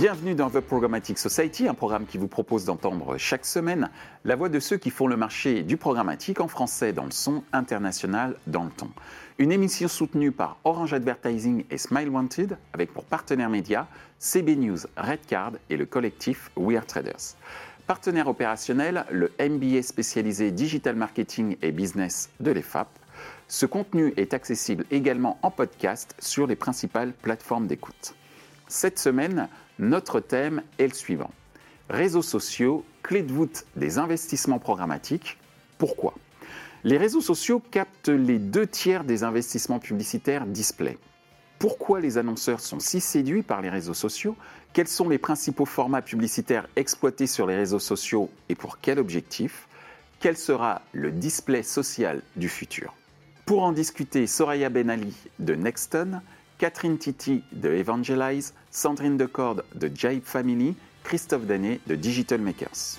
Bienvenue dans The Programmatic Society, un programme qui vous propose d'entendre chaque semaine la voix de ceux qui font le marché du programmatique en français dans le son, international dans le ton. Une émission soutenue par Orange Advertising et Smile Wanted, avec pour partenaires médias CB News, Redcard et le collectif We Are Traders. Partenaire opérationnel, le MBA spécialisé Digital Marketing et Business de l'EFAP. Ce contenu est accessible également en podcast sur les principales plateformes d'écoute. Cette semaine, notre thème est le suivant. Réseaux sociaux, clé de voûte des investissements programmatiques. Pourquoi? Les réseaux sociaux captent les deux tiers des investissements publicitaires display. Pourquoi les annonceurs sont si séduits par les réseaux sociaux? Quels sont les principaux formats publicitaires exploités sur les réseaux sociaux et pour quel objectif? Quel sera le display social du futur? Pour en discuter, Soraya Benali de Nexton, Catherine Titi de Evangelize, Sandrine Decorde de Jive Family, Christophe Danet de Digital Makers.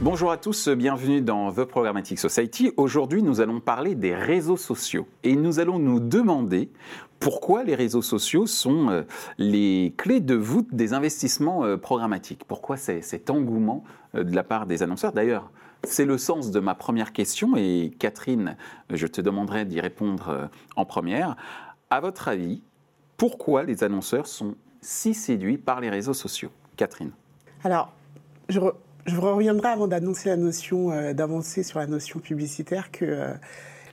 Bonjour à tous, bienvenue dans The Programmatic Society. Aujourd'hui, nous allons parler des réseaux sociaux et nous allons nous demander pourquoi les réseaux sociaux sont euh, les clés de voûte des investissements euh, programmatiques. Pourquoi cet engouement euh, de la part des annonceurs? D'ailleurs, c'est le sens de ma première question et Catherine, je te demanderai d'y répondre euh, en première. À votre avis, pourquoi les annonceurs sont si séduits par les réseaux sociaux? Catherine. Alors, je, reviendrai avant d'annoncer la notion, euh, d'avancer sur la notion publicitaire que euh,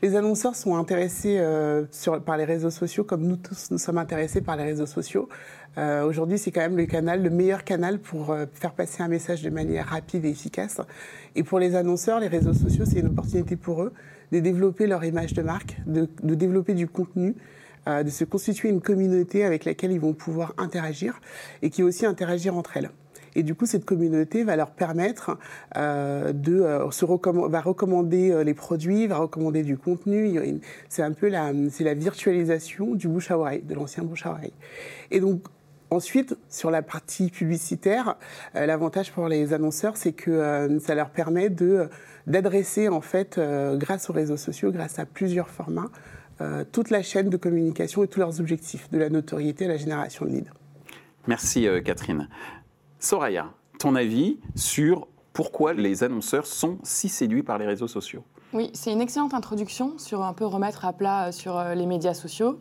les annonceurs sont intéressés par les réseaux sociaux comme nous tous nous sommes intéressés par les réseaux sociaux. Euh, aujourd'hui, c'est quand même le canal, le meilleur canal pour euh, faire passer un message de manière rapide et efficace. Et pour les annonceurs, les réseaux sociaux, c'est une opportunité pour eux de développer leur image de marque, de, développer du contenu, euh, de se constituer une communauté avec laquelle ils vont pouvoir interagir et qui aussi interagir entre elles. Et du coup, cette communauté va leur permettre de se va recommander les produits, va recommander du contenu. C'est un peu la, c'est la virtualisation du bouche à oreille, de l'ancien bouche à oreille. Et donc, Ensuite, sur la partie publicitaire, euh, l'avantage pour les annonceurs, c'est que euh, ça leur permet d'adresser en fait, euh, grâce aux réseaux sociaux, grâce à plusieurs formats, toute la chaîne de communication et tous leurs objectifs, de la notoriété à la génération de leads. Merci Catherine. Soraya, ton avis sur pourquoi les annonceurs sont si séduits par les réseaux sociaux? Oui, c'est une excellente introduction sur un peu remettre à plat sur les médias sociaux.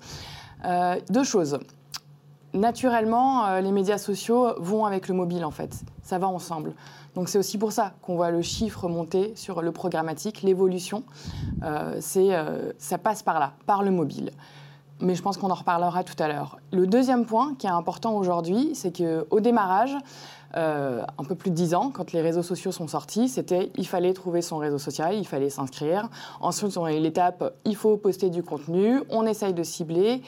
deux choses naturellement, euh, les médias sociaux vont avec le mobile, en fait. Ça va ensemble. Donc c'est aussi pour ça qu'on voit le chiffre monter sur le programmatique, l'évolution. Euh, euh, ça passe par là, par le mobile. Mais je pense qu'on en reparlera tout à l'heure. Le deuxième point qui est important aujourd'hui, c'est qu'au démarrage, un peu plus de dix ans, quand les réseaux sociaux sont sortis, c'était il fallait trouver son réseau social, il fallait s'inscrire. Ensuite, on a eu l'étape il faut poster du contenu, on essaye de cibler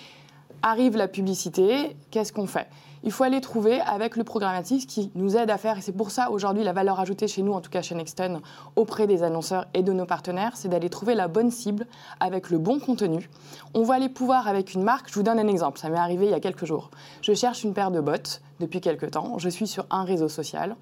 arrive la publicité, qu'est-ce qu'on fait? Il faut aller trouver avec le programmatique qui nous aide à faire, et c'est pour ça aujourd'hui la valeur ajoutée chez nous, en tout cas chez Nexton, auprès des annonceurs et de nos partenaires, c'est d'aller trouver la bonne cible avec le bon contenu. On va aller pouvoir avec une marque, je vous donne un exemple, ça m'est arrivé il y a quelques jours. Je cherche une paire de bottes depuis quelques temps, je suis sur un réseau social.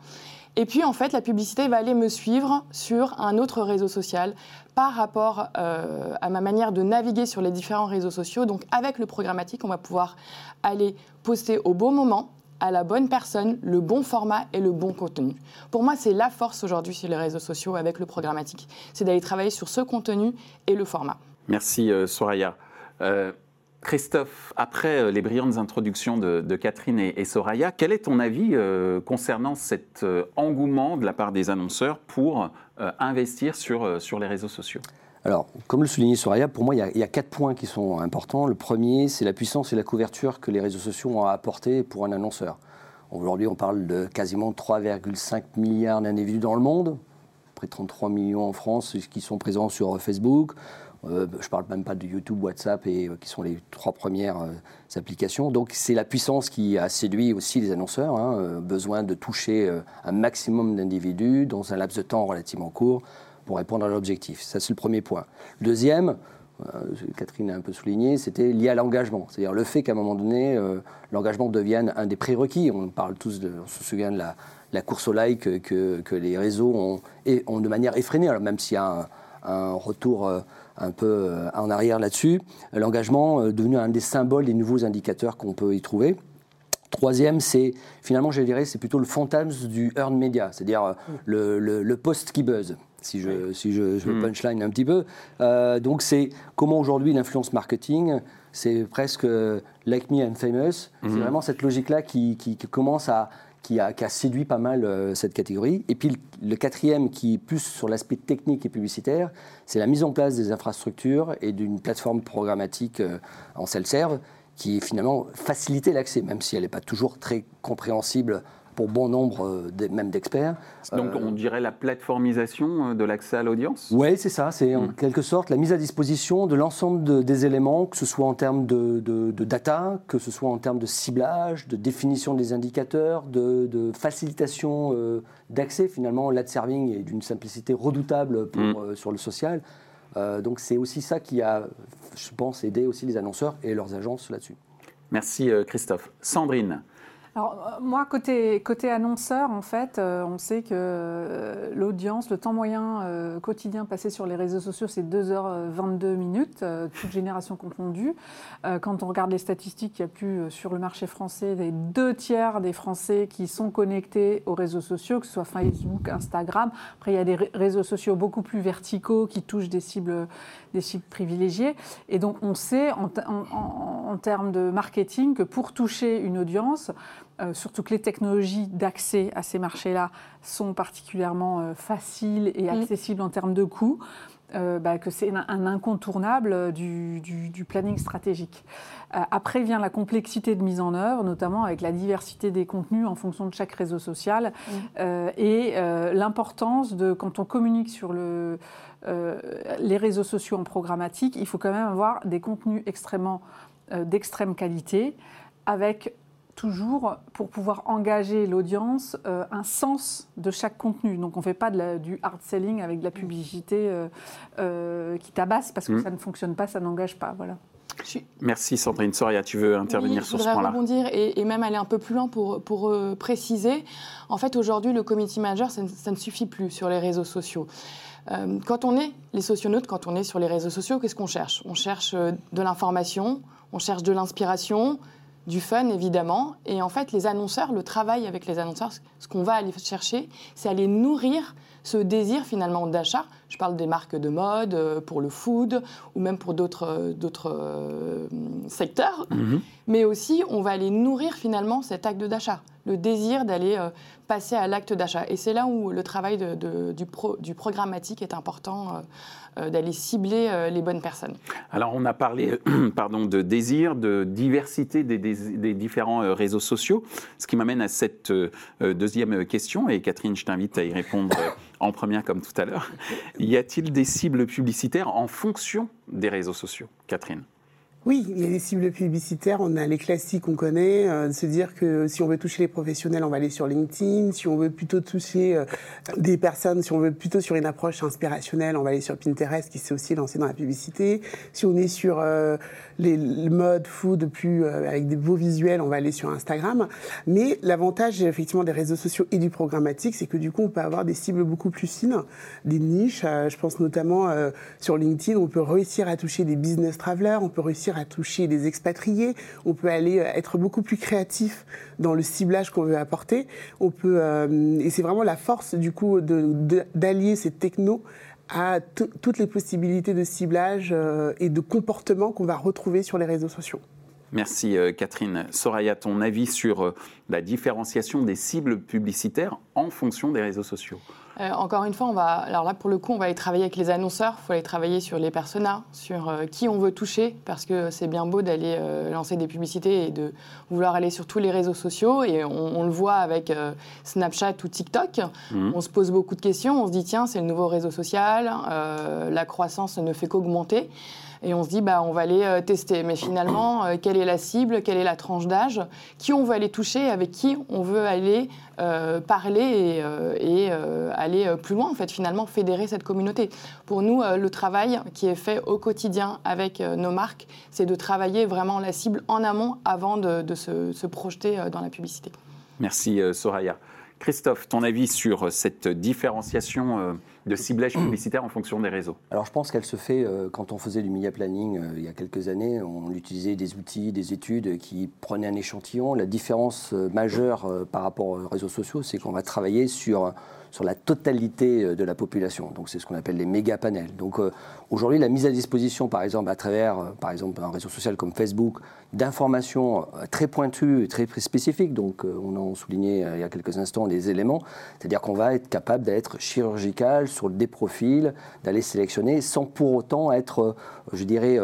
Et puis, en fait, la publicité va aller me suivre sur un autre réseau social par rapport euh, à ma manière de naviguer sur les différents réseaux sociaux. Donc, avec le programmatique, on va pouvoir aller poster au bon moment, à la bonne personne, le bon format et le bon contenu. Pour moi, c'est la force aujourd'hui sur les réseaux sociaux avec le programmatique. C'est d'aller travailler sur ce contenu et le format. Merci, euh, Soraya. Euh, Christophe, après euh, les brillantes introductions de, Catherine et, Soraya, quel est ton avis euh, concernant cet euh, engouement de la part des annonceurs pour investir sur, sur les réseaux sociaux? Alors, comme le soulignait Soraya, pour moi, il y, a, quatre points qui sont importants. Le premier, c'est la puissance et la couverture que les réseaux sociaux ont à apporter pour un annonceur. Aujourd'hui, on parle de quasiment 3,5 milliards d'individus dans le monde, près de 33 millions en France qui sont présents sur Facebook. Euh, je ne parle même pas de YouTube, WhatsApp, et, euh, qui sont les trois premières euh, applications. Donc c'est la puissance qui a séduit aussi les annonceurs, hein, besoin de toucher un maximum d'individus dans un laps de temps relativement court pour répondre à l'objectif. Ça, c'est le premier point. Le deuxième, Catherine a un peu souligné, c'était lié à l'engagement. C'est-à-dire le fait qu'à un moment donné, l'engagement devienne un des prérequis. On parle tous, on se souvient de la, course au like que, les réseaux ont, de manière effrénée, même s'il y a un retour un peu euh, en arrière là-dessus. L'engagement est devenu un des symboles des nouveaux indicateurs qu'on peut y trouver. Troisième, c'est finalement, je dirais, c'est plutôt le fantasme du earn media, c'est-à-dire euh, le, le, post qui buzz si je, si je, je mm. punchline un petit peu. Euh, donc c'est comment aujourd'hui l'influence marketing, c'est presque like me I'm famous. C'est mm. vraiment cette logique-là qui, qui, commence à, qui a, séduit pas mal euh, cette catégorie. Et puis le, quatrième, qui est plus sur l'aspect technique et publicitaire, c'est la mise en place des infrastructures et d'une plateforme programmatique en self-serve qui finalement facilitait l'accès, même si elle n'est pas toujours très compréhensible pour bon nombre euh, même d'experts. Donc on euh, dirait la plateformisation euh, de l'accès à l'audience? Oui, c'est ça. C'est en hmm. quelque sorte la mise à disposition de l'ensemble des éléments, que ce soit en termes de, de, data, que ce soit en termes de ciblage, de définition des indicateurs, de, facilitation d'accès. Finalement, l'ad serving est d'une simplicité redoutable pour, hmm. sur le social. donc c'est aussi ça qui a, je pense, aidé aussi les annonceurs et leurs agences là-dessus. Merci Christophe. Sandrine, alors, euh, moi, côté, annonceur, en fait, euh, on sait que euh, l'audience, le temps moyen quotidien passé sur les réseaux sociaux, c'est 2h22 minutes, toute génération confondue. quand on regarde les statistiques, il y a plus sur le marché français des deux tiers des Français qui sont connectés aux réseaux sociaux, que ce soit Facebook, Instagram. Après, il y a des réseaux sociaux beaucoup plus verticaux qui touchent des cibles, des cibles privilégiées. Et donc, on sait en, en termes de marketing que pour toucher une audience, euh, surtout que les technologies d'accès à ces marchés-là sont particulièrement euh, faciles et mm. accessibles en termes de coûts, euh, bah, que c'est un, incontournable du, planning stratégique. après vient la complexité de mise en œuvre, notamment avec la diversité des contenus en fonction de chaque réseau social, et l'importance de, quand on communique sur le, les réseaux sociaux en programmatique, il faut quand même avoir des contenus extrêmement d'extrême qualité, avec toujours, pour pouvoir engager l'audience, euh, un sens de chaque contenu. Donc on ne fait pas de du hard selling avec de la publicité euh, euh, qui tabasse parce que mm. ça ne fonctionne pas, ça n'engage pas. Voilà. Merci Sandrine Soria, tu veux intervenir sur ce point-là? Je voudrais rebondir et, même aller un peu plus loin pour, pour préciser. En fait, aujourd'hui, le community manager, ça, ça, ne suffit plus sur les réseaux sociaux. quand on est les socionautes, quand on est sur les réseaux sociaux, qu'est-ce qu'on cherche? On cherche de l'information, on cherche de l'inspiration, du fun évidemment. Et en fait, les annonceurs, le travail avec les annonceurs, ce qu'on va aller chercher, c'est aller nourrir ce désir finalement d'achat. Je parle des marques de mode, euh, pour le food ou même pour d'autres euh, euh, secteurs. Mhm. Mais aussi, on va aller nourrir finalement cet acte d'achat, le désir d'aller passer à l'acte d'achat. Et c'est là où le travail du, du, programmatique est important d'aller cibler euh, les bonnes personnes. Alors on a parlé pardon, de désir, de diversité des, des, différents euh, réseaux sociaux, ce qui m'amène à cette deuxième question, et Catherine, je t'invite à y répondre en première comme tout à l'heure. Y a-t-il des cibles publicitaires en fonction des réseaux sociaux? Catherine oui, il y a des cibles publicitaires. On a les classiques qu'on connaît. Euh, de se dire que si on veut toucher les professionnels, on va aller sur LinkedIn. Si on veut plutôt toucher euh, des personnes, si on veut plutôt sur une approche inspirationnelle, on va aller sur Pinterest, qui s'est aussi lancé dans la publicité. Si on est sur euh, les, le mode food plus avec des beaux visuels, on va aller sur Instagram. Mais l'avantage effectivement des réseaux sociaux et du programmatique, c'est que du coup, on peut avoir des cibles beaucoup plus fines, des niches. je pense notamment sur LinkedIn, on peut réussir à toucher des business travelers, on peut réussir à toucher des expatriés, on peut aller euh, être beaucoup plus créatif dans le ciblage qu'on veut apporter. Euh, et c'est vraiment la force du coup d'allier ces technos à toutes les possibilités de ciblage euh, et de comportement qu'on va retrouver sur les réseaux sociaux. Merci Catherine. Soraya, ton avis sur la différenciation des cibles publicitaires en fonction des réseaux sociaux? Euh, encore une fois, on va, alors là pour le coup, on va aller travailler avec les annonceurs, il faut aller travailler sur les personas, sur euh, qui on veut toucher, parce que c'est bien beau d'aller euh, lancer des publicités et de vouloir aller sur tous les réseaux sociaux, et on, le voit avec Snapchat ou TikTok. Mmh. On se pose beaucoup de questions, on se dit tiens, c'est le nouveau réseau social, la croissance ne fait qu'augmenter. Et on se dit, bah, on va aller euh, tester. Mais finalement, euh, quelle est la cible Quelle est la tranche d'âge Qui on veut aller toucher Avec qui on veut aller euh, parler et, aller plus loin, en fait, finalement, fédérer cette communauté. Pour nous, le travail qui est fait au quotidien avec nos marques, c'est de travailler vraiment la cible en amont avant de, se, projeter dans la publicité. Merci, Soraya. Christophe, ton avis sur cette différenciation de ciblage publicitaire en fonction des réseaux Alors je pense qu'elle se fait euh, quand on faisait du media planning euh, il y a quelques années, on utilisait des outils, des études qui prenaient un échantillon. La différence majeure par rapport aux réseaux sociaux, c'est qu'on va travailler sur sur la totalité euh, de la population. Donc c'est ce qu'on appelle les méga panels. Donc euh, aujourd'hui, la mise à disposition, par exemple, à travers, euh, par exemple, un réseau social comme Facebook, d'informations très pointues, très spécifiques. Donc on en soulignait il y a quelques instants les éléments, c'est-à-dire qu'on va être capable d'être chirurgical sur des profils, d'aller sélectionner sans pour autant être, je dirais,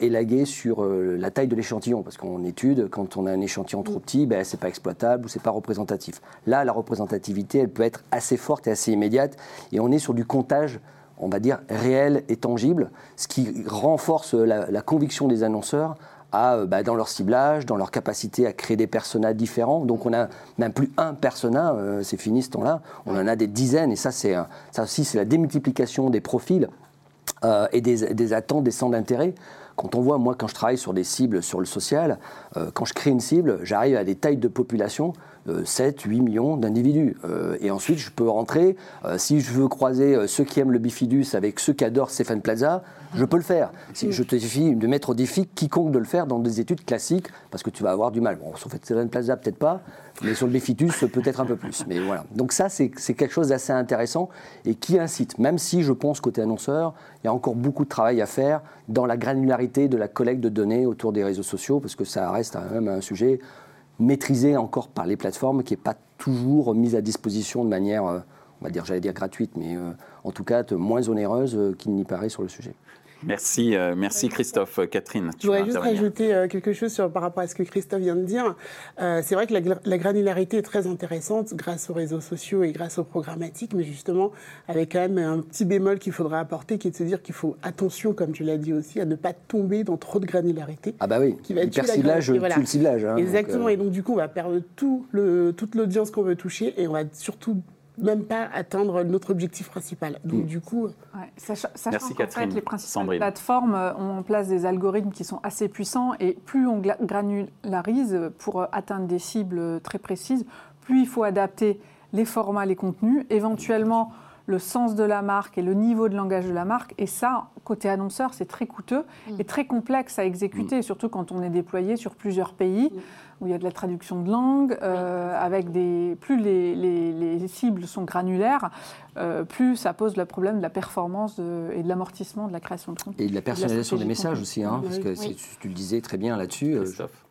élagué sur euh, la taille de l'échantillon, parce qu'en étude, quand on a un échantillon trop petit, ben, c'est pas exploitable ou c'est pas représentatif. Là, la représentativité, elle peut être assez forte et assez immédiate, et on est sur du comptage on va dire, réel et tangible, ce qui renforce la, conviction des annonceurs à, euh, bah, dans leur ciblage, dans leur capacité à créer des personas différents. Donc on a même plus un persona, c'est fini ce temps-là, on en a des dizaines, et ça, ça aussi c'est la démultiplication des profils et des attentes, des centres d'intérêt. Quand on voit, moi, quand je travaille sur des cibles sur le social, euh, quand je crée une cible, j'arrive à des tailles de population 7, 8 millions d'individus. Euh, et ensuite, je peux rentrer, euh, si je veux croiser euh, ceux qui aiment le bifidus avec ceux qui adorent Stéphane Plaza, je peux le faire. Si je te suffis de mettre au défi quiconque de le faire dans des études classiques, parce que tu vas avoir du mal. Bon, sur Stéphane Plaza, peut-être pas, mais sur le bifidus, peut-être un peu plus. Mais voilà. Donc ça, c'est quelque chose d'assez intéressant et qui incite, même si je pense côté annonceur, il y a encore beaucoup de travail à faire dans la granularité de la collecte de données autour des réseaux sociaux, parce que ça reste quand même un sujet maîtrisée encore par les plateformes, qui n'est pas toujours mise à disposition de manière, euh, on va dire, j'allais dire gratuite, mais euh, en tout cas moins onéreuse euh, qu'il n'y paraît sur le sujet. Merci, euh, merci Christophe. Euh, Catherine, tu Je voudrais juste rajouter euh, quelque chose sur, par rapport à ce que Christophe vient de dire. c'est vrai que la, granularité est très intéressante grâce aux réseaux sociaux et grâce aux programmatiques, mais justement avec quand même un petit bémol qu'il faudra apporter, qui est de se dire qu'il faut attention, comme tu l'as dit aussi, à ne pas tomber dans trop de granularité. Ah bah oui, qui va ciblage, tout le ciblage. Hein, Exactement, et donc du coup on va perdre tout le, toute l'audience qu'on veut toucher et on va surtout même pas atteindre notre objectif principal. Donc mm. du coup, sachant, qu'en fait, les principales plateformes euh, ont en place des algorithmes qui sont assez puissants et plus on granularise pour euh, atteindre des cibles très précises, plus il faut adapter les formats, les contenus, éventuellement le sens de la marque et le niveau de langage de la marque. Et ça, côté annonceur, c'est très coûteux mm. et très complexe à exécuter, mm. surtout quand on est déployé sur plusieurs pays où il y a de la traduction de langue, euh, avec des plus les, les, cibles sont granulaires, euh, plus ça pose le problème de la performance et de l'amortissement de la création de contenu. Et de la personnalisation des messages aussi, hein, parce que tu le disais très bien là-dessus. Euh,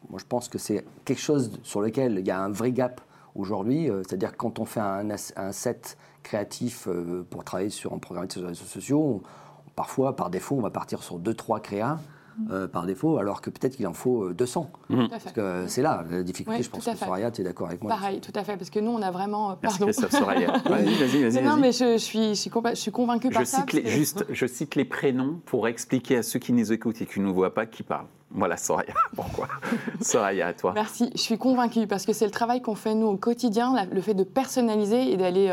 moi, je pense que c'est quelque chose sur lequel il y a un vrai gap aujourd'hui. C'est-à-dire quand on fait un, un set créatif pour travailler sur un programme sur les réseaux sociaux, parfois, par défaut, on va partir sur deux, trois créas. Euh, par défaut, alors que peut-être qu'il en faut 200. Euh, mhm. Parce que c'est là la difficulté, je pense que Soraya, tu es d'accord avec moi Pareil, tout à fait, parce que nous, on a vraiment... Euh, pardon. Merci Soraya. vas-y, vas-y, vas-y. Non, mais je, suis, je, suis, je suis convaincue par je ça. Cite juste, je cite les prénoms pour expliquer à ceux qui nous écoutent et qui ne nous voient pas qui parlent. Voilà, Soraya, pourquoi? Soraya, à toi. Merci, je suis convaincue parce que c'est le travail qu'on fait nous au quotidien, le fait de personnaliser et d'aller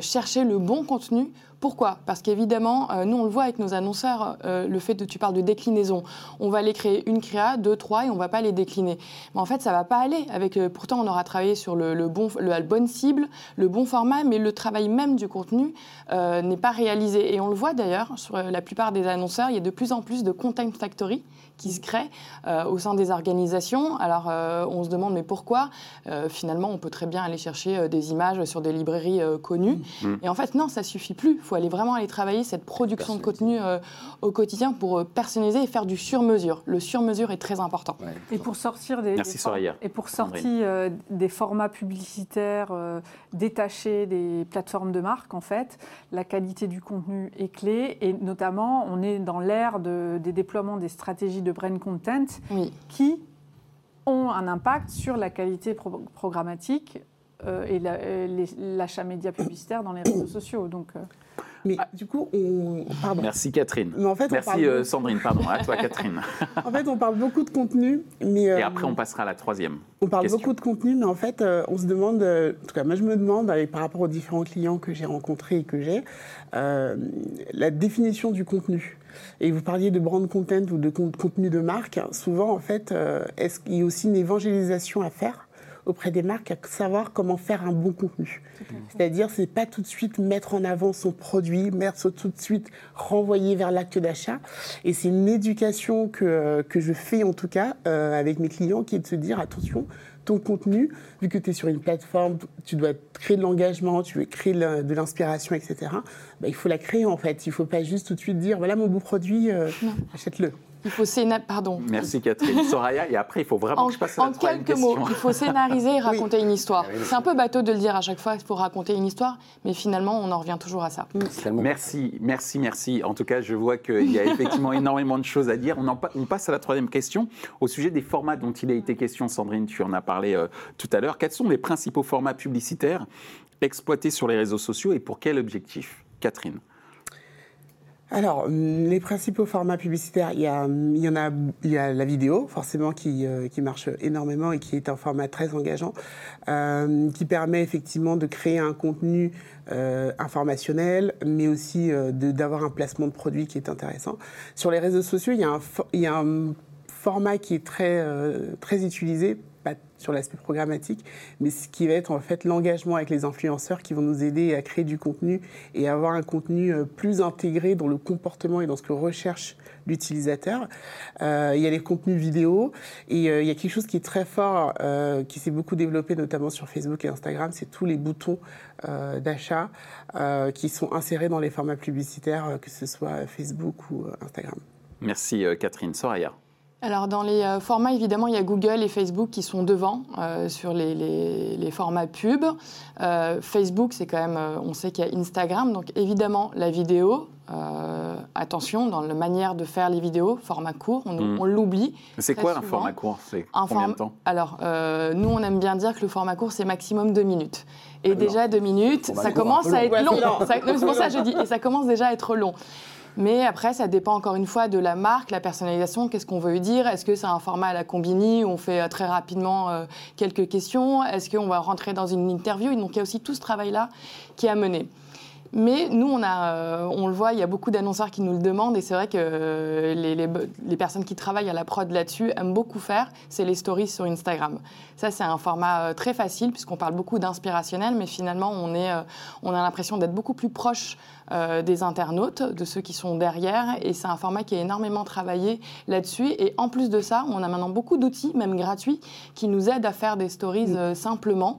chercher le bon contenu pourquoi? Parce qu'évidemment, euh, nous on le voit avec nos annonceurs, euh, le fait de, tu parles de déclinaison, on va les créer une créa, deux, trois, et on va pas les décliner. Mais en fait, ça va pas aller. Avec, euh, pourtant, on aura travaillé sur le, bon, la bonne cible, le bon format, mais le travail même du contenu n'est pas réalisé. Et on le voit d'ailleurs sur la plupart des annonceurs, il y a de plus en plus de content factory qui se créent au sein des organisations. Alors, on se demande mais pourquoi Finalement, on peut très bien aller chercher des images sur des librairies connues. Mmh. Et en fait, non, ça suffit plus faut aller vraiment aller travailler cette production de contenu euh, au quotidien pour euh, personnaliser et faire du sur-mesure. Le sur-mesure est très important. et pour sortir des, et pour sortir euh, des formats publicitaires détachés des plateformes de marque, en fait, la qualité du contenu est clé et notamment on est dans l'ère de, des déploiements des stratégies de brain content qui ont un impact sur la qualité programmatique et l'achat média publicitaire dans les réseaux sociaux. Donc, mais ah. du coup, on. Pardon. Merci Catherine. Mais en fait, Merci euh, Sandrine, pardon. À toi Catherine. en fait, on parle beaucoup de contenu. Mais, Et après, on passera à la troisième. On parle beaucoup de contenu, mais en fait, euh, on se demande. Euh, en tout cas, moi, je me demande, par rapport aux différents clients que j'ai rencontrés et que j'ai, la définition du contenu. Et vous parliez de brand content ou de contenu de marque. Souvent, en fait, est-ce qu'il y a aussi une évangélisation à faire auprès des marques à savoir comment faire un bon contenu? C'est-à-dire, c'est pas tout de suite mettre en avant son produit, mettre tout de suite renvoyer vers l'acte d'achat. Et c'est une éducation que, que je fais en tout cas euh, avec mes clients qui est de se dire attention, ton contenu, vu que tu es sur une plateforme, tu dois créer de l'engagement, tu veux créer de l'inspiration, etc. Bah, il faut la créer en fait. Il ne faut pas juste tout de suite dire voilà mon beau produit, euh, achète-le. Il faut scénariser. Pardon. Merci Catherine. Soraya, et après, il faut vraiment en, que je passe à la En quelques mots, il faut scénariser et raconter une histoire. C'est un peu bateau de le dire à chaque fois, il faut raconter une histoire, mais finalement, on en revient toujours à ça. Merci, merci, merci. En tout cas, je vois qu'il y a effectivement énormément de choses à dire. On, en, on, passe à la troisième question, au sujet des formats dont il a été question. Sandrine, tu en as parlé euh, tout à l'heure. Quels sont les principaux formats publicitaires exploités sur les réseaux sociaux et pour quel objectif? Catherine alors, les principaux formats publicitaires, il y, a, en a, il y a la vidéo, forcément, qui, euh, qui, marche énormément et qui est un format très engageant, euh, qui permet effectivement de créer un contenu euh, informationnel, mais aussi euh, d'avoir un placement de produit qui est intéressant. Sur les réseaux sociaux, il y a un, il y a un format qui est très, euh, très utilisé pas sur l'aspect programmatique, mais ce qui va être en fait l'engagement avec les influenceurs qui vont nous aider à créer du contenu et avoir un contenu euh, plus intégré dans le comportement et dans ce que recherche l'utilisateur. Euh, il y a les contenus vidéo et euh, il y a quelque chose qui est très fort, qui s'est beaucoup développé notamment sur Facebook et Instagram, c'est tous les boutons d'achat qui sont insérés dans les formats publicitaires, que ce soit Facebook ou Instagram. Merci Catherine. Soraya alors dans les euh, formats, évidemment, il y a Google et Facebook qui sont devant euh, sur les, les, les, formats pub. Euh, Facebook, c'est quand même, euh, on sait qu'il y a Instagram, donc évidemment la vidéo. Euh, attention dans la manière de faire les vidéos, format court, on, mm. on l'oublie. C'est quoi souvent. un format court? C'est combien form... de temps? Alors, nous, on aime bien dire que le format court, c'est maximum deux minutes. Et Alors, déjà deux minutes, ça commence à être long. long. C'est pour ça que je dis, et ça commence déjà à être long. Mais après, ça dépend encore une fois de la marque, la personnalisation, qu'est-ce qu'on veut dire? Est-ce que c'est un format à la combini? Où on fait euh, très rapidement euh, quelques questions Est-ce qu'on va rentrer dans une interview? Donc il y a aussi tout ce travail-là qui est à mener. Mais nous, on, a, euh, on le voit, il y a beaucoup d'annonceurs qui nous le demandent et c'est vrai que les, personnes qui travaillent à la prod là-dessus aiment beaucoup faire, c'est les stories sur Instagram. Ça, c'est un format très facile puisqu'on parle beaucoup d'inspirationnel, mais finalement, on a l'impression d'être beaucoup plus proche euh, des internautes, de ceux qui sont derrière et c'est un format qui est énormément travaillé là-dessus. Et en plus de ça, on a maintenant beaucoup d'outils, même gratuits, qui nous aident à faire des stories euh, simplement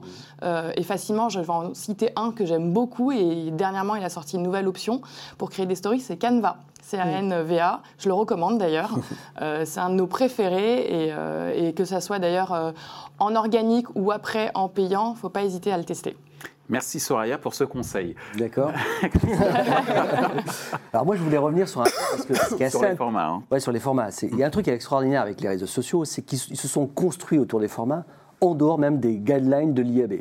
et facilement. Je vais en citer un que j'aime beaucoup et dernièrement, il a sorti une nouvelle option pour créer des stories, c'est Canva. C-A-N-V-A. Je le recommande d'ailleurs. euh, c'est un de nos préférés et, euh, et que ça soit d'ailleurs euh, en organique ou après en payant, il ne faut pas hésiter à le tester. Merci Soraya pour ce conseil. D'accord. Alors moi je voulais revenir sur un parce que ce qui est sur les formats. Hein. Ouais, sur les formats. Il y a un truc qui est extraordinaire avec les réseaux sociaux, c'est qu'ils se sont construits autour des formats en dehors même des guidelines de l'IAB.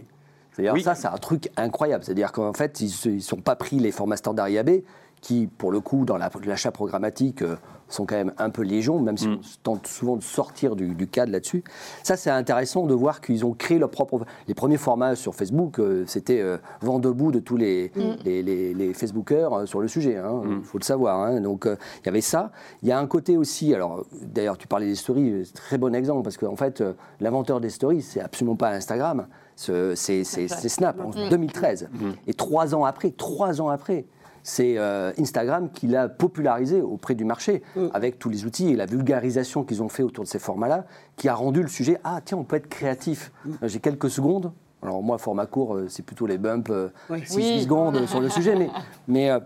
C'est-à-dire oui. ça, c'est un truc incroyable. C'est-à-dire qu'en fait, ils ne sont pas pris les formats standards IAB, qui, pour le coup, dans l'achat programmatique, euh, sont quand même un peu légion, même si mm. on tente souvent de sortir du, du cadre là-dessus. Ça, c'est intéressant de voir qu'ils ont créé leur propre... Les premiers formats sur Facebook, euh, c'était euh, vent debout de tous les, mm. les, les, les, Facebookers euh, sur le sujet, il hein, mm. faut le savoir. Hein. Donc, il y avait ça. Il y a un côté aussi, alors d'ailleurs, tu parlais des stories, très bon exemple, parce qu'en fait, l'inventeur des stories, c'est absolument pas Instagram, c'est Snap, en 2013. Et trois ans après, trois ans après, c'est euh, Instagram qui l'a popularisé auprès du marché mmh. avec tous les outils et la vulgarisation qu'ils ont fait autour de ces formats-là, qui a rendu le sujet ah tiens on peut être créatif. Mmh. J'ai quelques secondes. Alors moi format court euh, c'est plutôt les bumps euh, oui. 6 oui. secondes sur le sujet, mais, mais euh,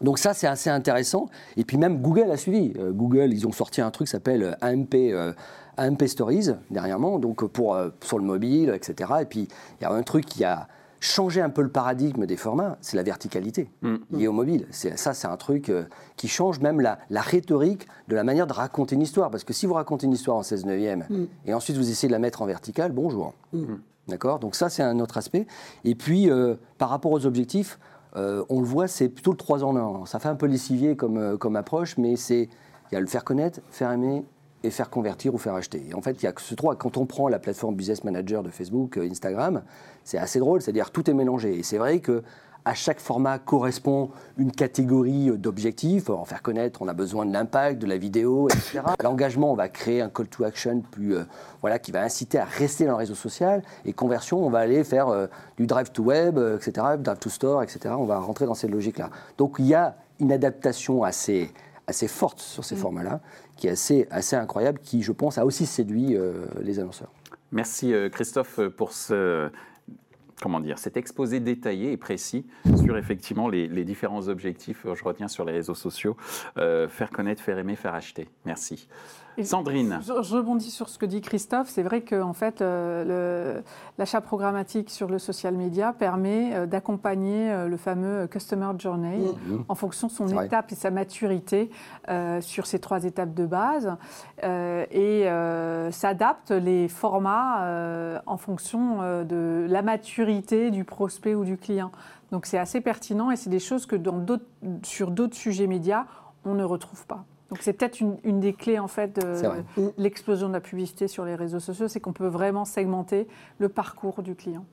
donc ça c'est assez intéressant. Et puis même Google a suivi. Google ils ont sorti un truc qui s'appelle AMP. AMP Stories dernièrement, donc pour, sur le mobile, etc. Et puis il y a un truc qui a changer un peu le paradigme des formats, c'est la verticalité mm. liée au mobile. Ça, c'est un truc euh, qui change même la, la, rhétorique de la manière de raconter une histoire. Parce que si vous racontez une histoire en 16 neuvième mm. et ensuite vous essayez de la mettre en verticale, bonjour. Mm. D'accord? Donc ça, c'est un autre aspect. Et puis, euh, par rapport aux objectifs, euh, on le voit, c'est plutôt le 3 en 1. Ça fait un peu lessivier comme, euh, comme approche, mais c'est il y a le faire connaître, faire aimer, et faire convertir ou faire acheter. Et en fait, il y a que ce trois. Quand on prend la plateforme Business Manager de Facebook, Instagram, c'est assez drôle, c'est-à-dire tout est mélangé. Et c'est vrai que à chaque format correspond une catégorie d'objectifs. En faire connaître, on a besoin de l'impact, de la vidéo, etc. L'engagement, on va créer un call to action plus, euh, voilà, qui va inciter à rester dans le réseau social. Et conversion, on va aller faire euh, du drive to web, etc., drive to store, etc. On va rentrer dans cette logique-là. Donc il y a une adaptation assez, assez forte sur ces mm. formats-là, qui est assez, assez incroyable, qui, je pense, a aussi séduit les annonceurs. Merci Christophe pour ce, comment dire, cet exposé détaillé et précis sur effectivement les, différents objectifs, je retiens sur les réseaux sociaux, euh, faire connaître, faire aimer, faire acheter. Merci. Sandrine. Je, rebondis sur ce que dit Christophe. C'est vrai que en fait, l'achat programmatique sur le social media permet euh, d'accompagner euh, le fameux Customer Journey mmh. en fonction de son étape et sa maturité euh, sur ces trois étapes de base et s'adapte les formats en fonction de la maturité du prospect ou du client. Donc c'est assez pertinent et c'est des choses que dans sur d'autres sujets médias, on ne retrouve pas. Donc c'est peut-être une, des clés en fait de l'explosion de la publicité sur les réseaux sociaux, c'est qu'on peut vraiment segmenter le parcours du client.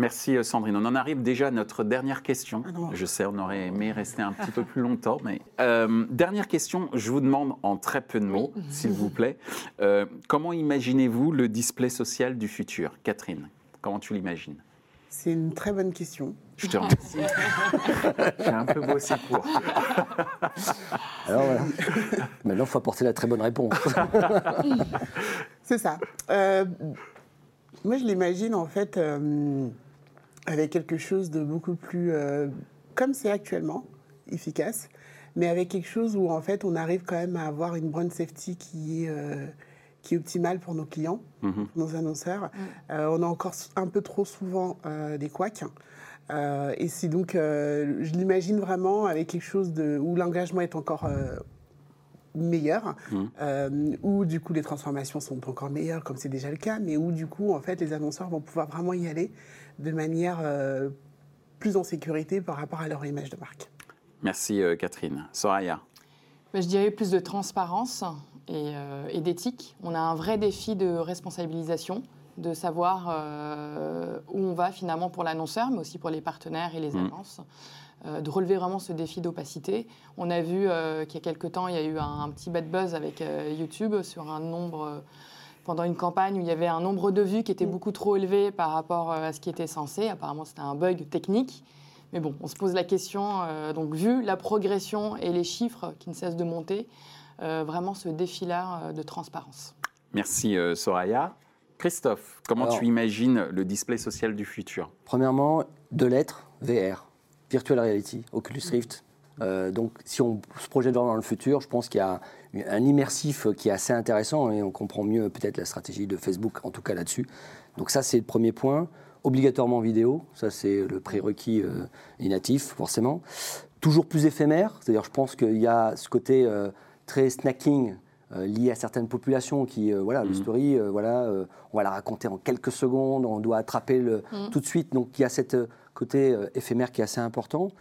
Merci euh, Sandrine. On en arrive déjà à notre dernière question. Ah je sais, on aurait aimé rester un petit peu plus longtemps, mais euh, dernière question. Je vous demande en très peu de mots, s'il vous plaît, euh, comment imaginez-vous le display social du futur, Catherine Comment tu l'imagines? C'est une très bonne question. Je te remercie. J'ai un peu bossé pour. Alors voilà. Maintenant, il faut apporter la très bonne réponse. C'est ça. Euh, moi, je l'imagine en fait euh, avec quelque chose de beaucoup plus, euh, comme c'est actuellement, efficace, mais avec quelque chose où en fait on arrive quand même à avoir une brand safety qui est qui est optimale pour nos clients, mm-hmm. nos annonceurs. on a encore un peu trop souvent des couacs. Euh, et c'est donc, euh, je l'imagine vraiment avec quelque chose de, où l'engagement est encore euh, meilleur, mmh. où du coup les transformations sont encore meilleures, comme c'est déjà le cas, mais où du coup, en fait, les annonceurs vont pouvoir vraiment y aller de manière plus en sécurité par rapport à leur image de marque. Merci Catherine. Soraya bah, Je dirais plus de transparence et, et d'éthique. On a un vrai défi de responsabilisation de savoir euh, où on va finalement pour l'annonceur, mais aussi pour les partenaires et les mmh. agences. Euh, de relever vraiment ce défi d'opacité. On a vu euh, qu'il y a quelque temps, il y a eu un, petit bad buzz avec YouTube sur un nombre, pendant une campagne où il y avait un nombre de vues qui était mmh. beaucoup trop élevé par rapport à ce qui était censé. Apparemment, c'était un bug technique. Mais bon, on se pose la question, donc vu la progression et les chiffres qui ne cessent de monter, vraiment ce défi-là de transparence. Merci Soraya. Christophe, comment tu imagines le display social du futur? Premièrement, deux lettres, VR, Virtual Reality, Oculus Rift. Euh, donc, si on se projette dans le futur, je pense qu'il y a un immersif qui est assez intéressant et on comprend mieux peut-être la stratégie de Facebook, en tout cas là-dessus. Donc ça, c'est le premier point. Obligatoirement vidéo, ça c'est le prérequis euh, natif, forcément. Toujours plus éphémère, c'est-à-dire je pense qu'il y a ce côté euh, très snacking euh, lié à certaines populations qui, euh, voilà, le mhm. story, euh, voilà, on va la raconter en quelques secondes, on doit attraper le, mhm. tout de suite. Donc il y a cette côté éphémère qui est assez important.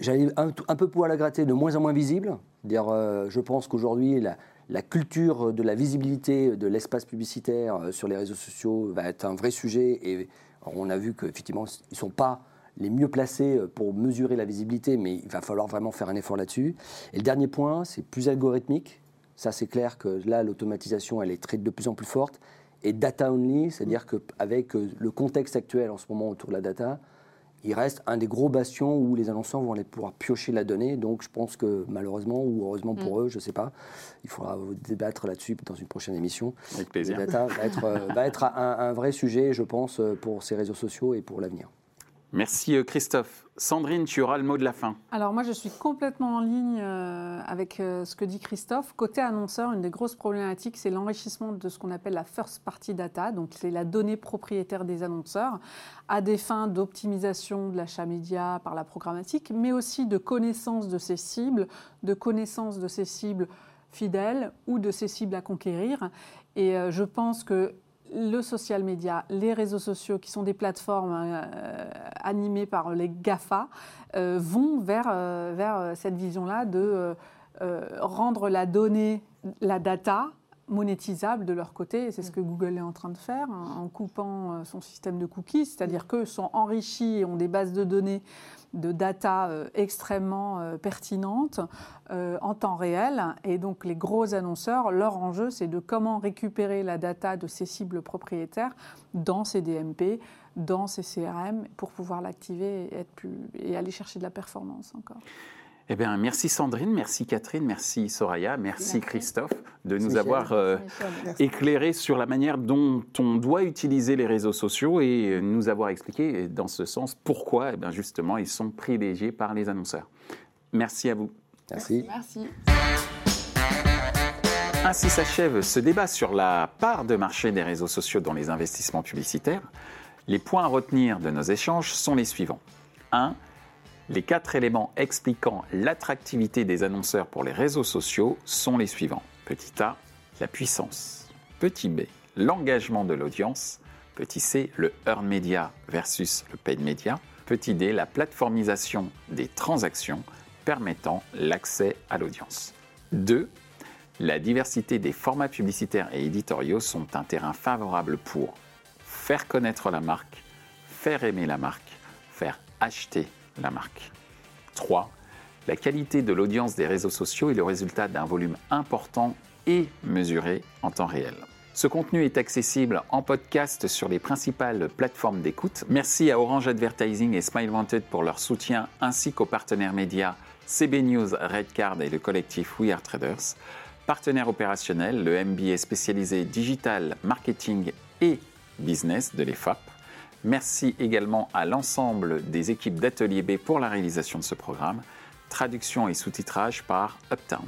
J'allais un, un, peu pouvoir la gratter de moins en moins visible. Dire, je pense qu'aujourd'hui, la, la, culture de la visibilité de l'espace publicitaire sur les réseaux sociaux va être un vrai sujet. Et on a vu qu'effectivement, ils ne sont pas les mieux placés pour mesurer la visibilité, mais il va falloir vraiment faire un effort là-dessus. Et le dernier point, c'est plus algorithmique. Ça, c'est clair que là, l'automatisation, elle est très, de plus en plus forte. Et data only, c'est-à-dire qu'avec euh, le contexte actuel en ce moment autour de la data, il reste un des gros bastions où les annonceurs vont aller pouvoir piocher la donnée. Donc je pense que malheureusement ou heureusement pour mm. eux, je ne sais pas, il faudra débattre là-dessus dans une prochaine émission. Avec plaisir. La data va être, euh, va être un, un, vrai sujet, je pense, pour ces réseaux sociaux et pour l'avenir. Merci euh, Christophe. Sandrine, tu auras le mot de la fin. Alors moi, je suis complètement en ligne euh, avec euh, ce que dit Christophe. Côté annonceur, une des grosses problématiques, c'est l'enrichissement de ce qu'on appelle la first party data, donc c'est la donnée propriétaire des annonceurs, à des fins d'optimisation de l'achat média par la programmatique, mais aussi de connaissance de ces cibles, de connaissance de ces cibles fidèles ou de ces cibles à conquérir. Et je pense que le social media, les réseaux sociaux, qui sont des plateformes euh, animées par les GAFA, euh, vont vers, euh, vers cette vision-là de rendre la donnée, la data, monétisable de leur côté. Et c'est ce que Google est en train de faire hein, en coupant son système de cookies, c'est-à-dire qu'eux sont enrichis et ont des bases de données de data euh, extrêmement euh, pertinente euh, en temps réel. Et donc les gros annonceurs, leur enjeu, c'est de comment récupérer la data de ces cibles propriétaires dans ces DMP, dans ces CRM, pour pouvoir l'activer et, et aller chercher de la performance encore. Eh bien, merci Sandrine, merci Catherine, merci Soraya, merci, Merci. Christophe de nous Michel. avoir euh, éclairé sur la manière dont on doit utiliser les réseaux sociaux et nous avoir expliqué dans ce sens pourquoi, eh bien, justement, ils sont privilégiés par les annonceurs. Merci à vous. Merci. Merci. Ainsi s'achève ce débat sur la part de marché des réseaux sociaux dans les investissements publicitaires. Les points à retenir de nos échanges sont les suivants. 1. Les quatre éléments expliquant l'attractivité des annonceurs pour les réseaux sociaux sont les suivants. Petit a, la puissance. Petit b, l'engagement de l'audience. Petit c, le earn media versus le paid media. Petit d, la plateformisation des transactions permettant l'accès à l'audience. 2. La diversité des formats publicitaires et éditoriaux sont un terrain favorable pour faire connaître la marque, faire aimer la marque, faire acheter la marque. 3. La qualité de l'audience des réseaux sociaux est le résultat d'un volume important et mesuré en temps réel. Ce contenu est accessible en podcast sur les principales plateformes d'écoute. Merci à Orange Advertising et Smile Wanted pour leur soutien, ainsi qu'aux partenaires médias CB News, Redcard et le collectif We Are Traders. Partenaire opérationnel, le MBA spécialisé Digital, Marketing et Business de l'EFAP. Merci également à l'ensemble des équipes d'Atelier B pour la réalisation de ce programme. Traduction et sous-titrage par Uptown.